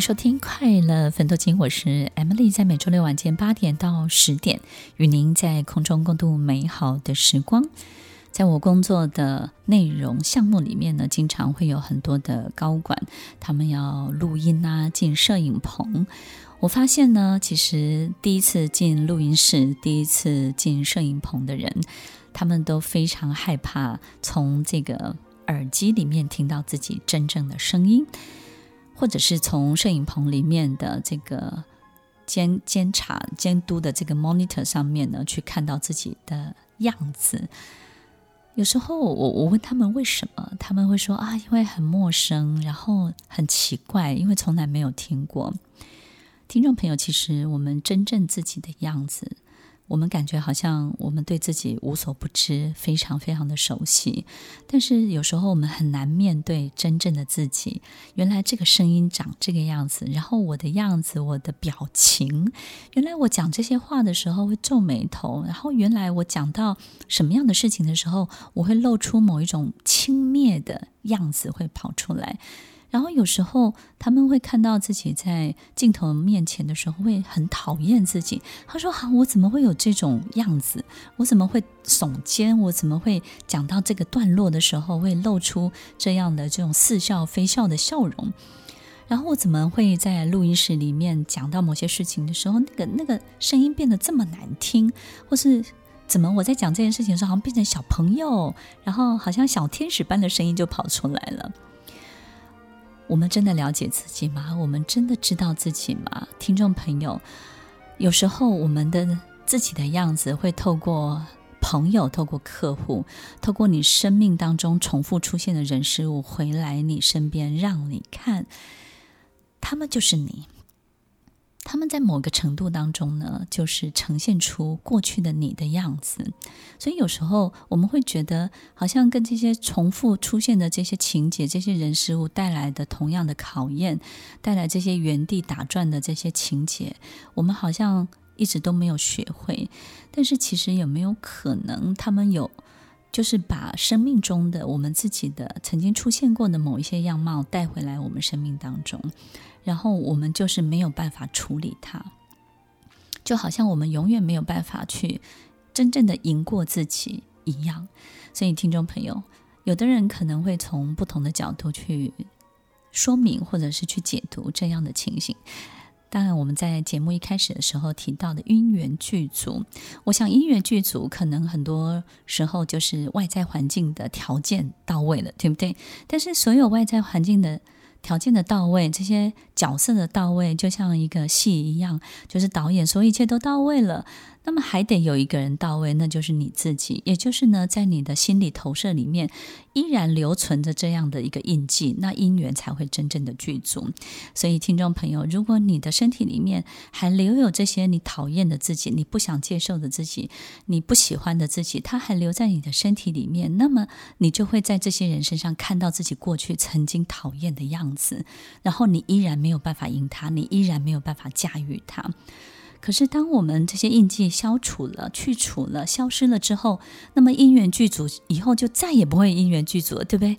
收听《快乐奋斗金》，我是 Emily，在每周六晚间八点到十点，与您在空中共度美好的时光。在我工作的内容项目里面呢，经常会有很多的高管，他们要录音啊，进摄影棚。我发现呢，其实第一次进录音室、第一次进摄影棚的人，他们都非常害怕从这个耳机里面听到自己真正的声音。或者是从摄影棚里面的这个监监察监督的这个 monitor 上面呢，去看到自己的样子。有时候我我问他们为什么，他们会说啊，因为很陌生，然后很奇怪，因为从来没有听过。听众朋友，其实我们真正自己的样子。我们感觉好像我们对自己无所不知，非常非常的熟悉，但是有时候我们很难面对真正的自己。原来这个声音长这个样子，然后我的样子、我的表情，原来我讲这些话的时候会皱眉头，然后原来我讲到什么样的事情的时候，我会露出某一种轻蔑的样子会跑出来。然后有时候他们会看到自己在镜头面前的时候，会很讨厌自己。他说：“好，我怎么会有这种样子？我怎么会耸肩？我怎么会讲到这个段落的时候会露出这样的这种似笑非笑的笑容？然后我怎么会在录音室里面讲到某些事情的时候，那个那个声音变得这么难听？或是怎么我在讲这件事情的时候，好像变成小朋友，然后好像小天使般的声音就跑出来了？”我们真的了解自己吗？我们真的知道自己吗？听众朋友，有时候我们的自己的样子会透过朋友、透过客户、透过你生命当中重复出现的人事物回来你身边，让你看，他们就是你。他们在某个程度当中呢，就是呈现出过去的你的样子，所以有时候我们会觉得，好像跟这些重复出现的这些情节、这些人事物带来的同样的考验，带来这些原地打转的这些情节，我们好像一直都没有学会。但是其实有没有可能，他们有，就是把生命中的我们自己的曾经出现过的某一些样貌带回来我们生命当中？然后我们就是没有办法处理它，就好像我们永远没有办法去真正的赢过自己一样。所以，听众朋友，有的人可能会从不同的角度去说明，或者是去解读这样的情形。当然，我们在节目一开始的时候提到的因缘具足，我想因缘具足可能很多时候就是外在环境的条件到位了，对不对？但是，所有外在环境的条件的到位，这些角色的到位，就像一个戏一样，就是导演说一切都到位了。那么还得有一个人到位，那就是你自己，也就是呢，在你的心理投射里面依然留存着这样的一个印记，那姻缘才会真正的具足。所以，听众朋友，如果你的身体里面还留有这些你讨厌的自己、你不想接受的自己、你不喜欢的自己，它还留在你的身体里面，那么你就会在这些人身上看到自己过去曾经讨厌的样子，然后你依然没有办法赢他，你依然没有办法驾驭他。可是，当我们这些印记消除了、去除了、消失了之后，那么因缘具足以后就再也不会因缘具足了，对不对？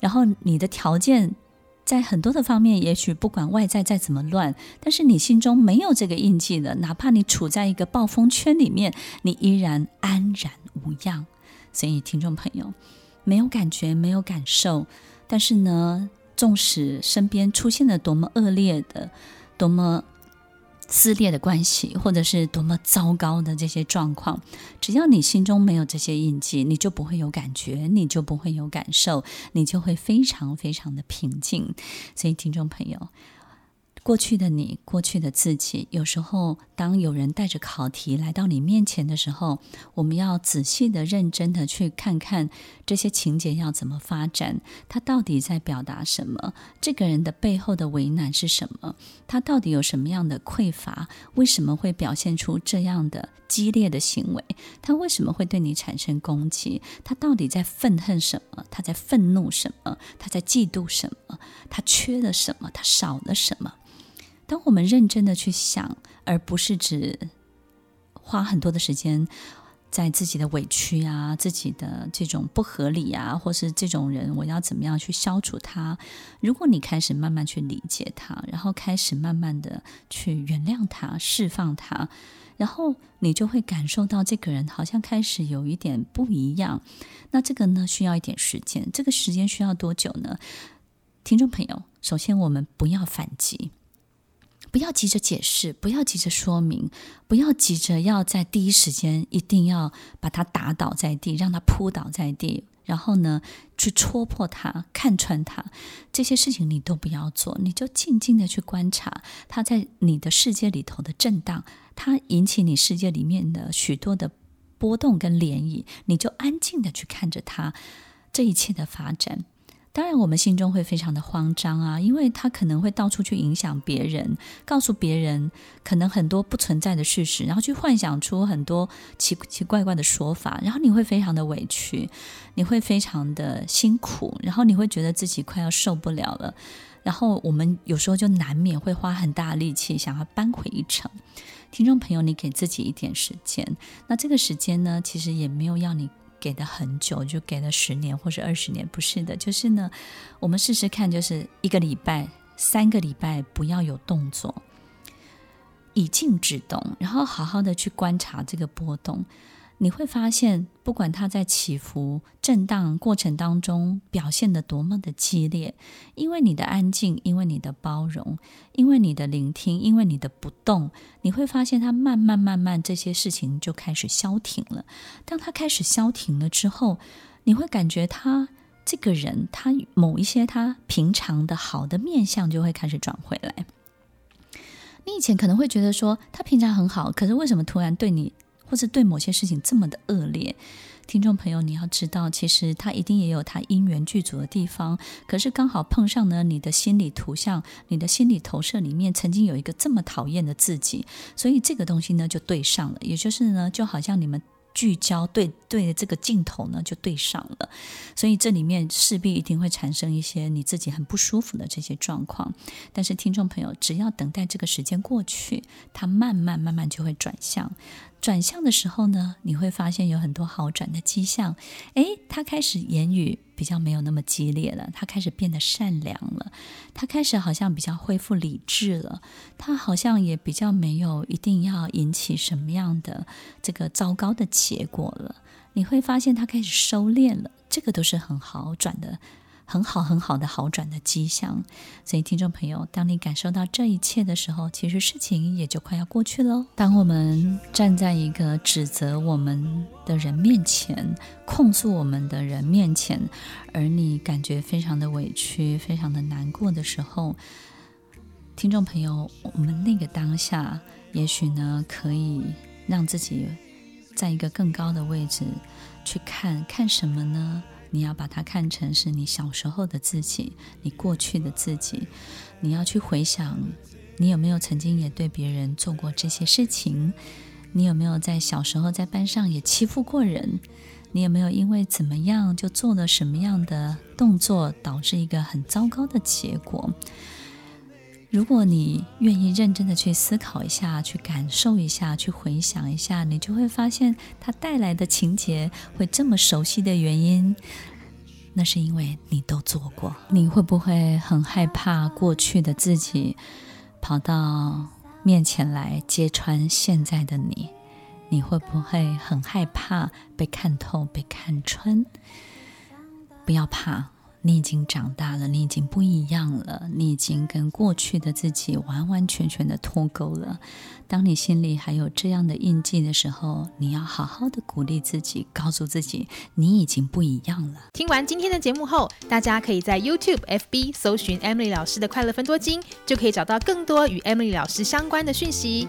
然后你的条件在很多的方面，也许不管外在再怎么乱，但是你心中没有这个印记了，哪怕你处在一个暴风圈里面，你依然安然无恙。所以，听众朋友，没有感觉，没有感受，但是呢，纵使身边出现了多么恶劣的、多么……撕裂的关系，或者是多么糟糕的这些状况，只要你心中没有这些印记，你就不会有感觉，你就不会有感受，你就会非常非常的平静。所以，听众朋友。过去的你，过去的自己，有时候当有人带着考题来到你面前的时候，我们要仔细的、认真的去看看这些情节要怎么发展，他到底在表达什么？这个人的背后的为难是什么？他到底有什么样的匮乏？为什么会表现出这样的激烈的行为？他为什么会对你产生攻击？他到底在愤恨什么？他在愤怒什么？他在嫉妒什么？他缺了什么？他少了什么？当我们认真的去想，而不是只花很多的时间在自己的委屈啊，自己的这种不合理啊，或是这种人，我要怎么样去消除他？如果你开始慢慢去理解他，然后开始慢慢的去原谅他、释放他，然后你就会感受到这个人好像开始有一点不一样。那这个呢，需要一点时间。这个时间需要多久呢？听众朋友，首先我们不要反击。不要急着解释，不要急着说明，不要急着要在第一时间一定要把他打倒在地，让他扑倒在地，然后呢，去戳破他、看穿他，这些事情你都不要做，你就静静的去观察他在你的世界里头的震荡，他引起你世界里面的许多的波动跟涟漪，你就安静的去看着他这一切的发展。当然，我们心中会非常的慌张啊，因为他可能会到处去影响别人，告诉别人可能很多不存在的事实，然后去幻想出很多奇奇怪怪的说法，然后你会非常的委屈，你会非常的辛苦，然后你会觉得自己快要受不了了，然后我们有时候就难免会花很大力气想要扳回一城。听众朋友，你给自己一点时间，那这个时间呢，其实也没有要你。给的很久，就给了十年或者二十年，不是的，就是呢，我们试试看，就是一个礼拜、三个礼拜不要有动作，以静制动，然后好好的去观察这个波动。你会发现，不管它在起伏、震荡过程当中表现得多么的激烈，因为你的安静，因为你的包容，因为你的聆听，因为你的不动，你会发现它慢慢慢慢这些事情就开始消停了。当它开始消停了之后，你会感觉他这个人，他某一些他平常的好的面相就会开始转回来。你以前可能会觉得说他平常很好，可是为什么突然对你？或者对某些事情这么的恶劣，听众朋友，你要知道，其实他一定也有他因缘具足的地方。可是刚好碰上呢，你的心理图像、你的心理投射里面曾经有一个这么讨厌的自己，所以这个东西呢就对上了。也就是呢，就好像你们。聚焦对对的这个镜头呢，就对上了，所以这里面势必一定会产生一些你自己很不舒服的这些状况。但是听众朋友，只要等待这个时间过去，它慢慢慢慢就会转向。转向的时候呢，你会发现有很多好转的迹象。诶，他开始言语。比较没有那么激烈了，他开始变得善良了，他开始好像比较恢复理智了，他好像也比较没有一定要引起什么样的这个糟糕的结果了。你会发现他开始收敛了，这个都是很好转的。很好很好的好转的迹象，所以听众朋友，当你感受到这一切的时候，其实事情也就快要过去了。当我们站在一个指责我们的人面前、控诉我们的人面前，而你感觉非常的委屈、非常的难过的时候，听众朋友，我们那个当下，也许呢，可以让自己在一个更高的位置去看看什么呢？你要把它看成是你小时候的自己，你过去的自己。你要去回想，你有没有曾经也对别人做过这些事情？你有没有在小时候在班上也欺负过人？你有没有因为怎么样就做了什么样的动作，导致一个很糟糕的结果？如果你愿意认真的去思考一下，去感受一下，去回想一下，你就会发现它带来的情节会这么熟悉的原因，那是因为你都做过。你会不会很害怕过去的自己跑到面前来揭穿现在的你？你会不会很害怕被看透、被看穿？不要怕。你已经长大了，你已经不一样了，你已经跟过去的自己完完全全的脱钩了。当你心里还有这样的印记的时候，你要好好的鼓励自己，告诉自己你已经不一样了。听完今天的节目后，大家可以在 YouTube、FB 搜寻 Emily 老师的快乐分多金，就可以找到更多与 Emily 老师相关的讯息。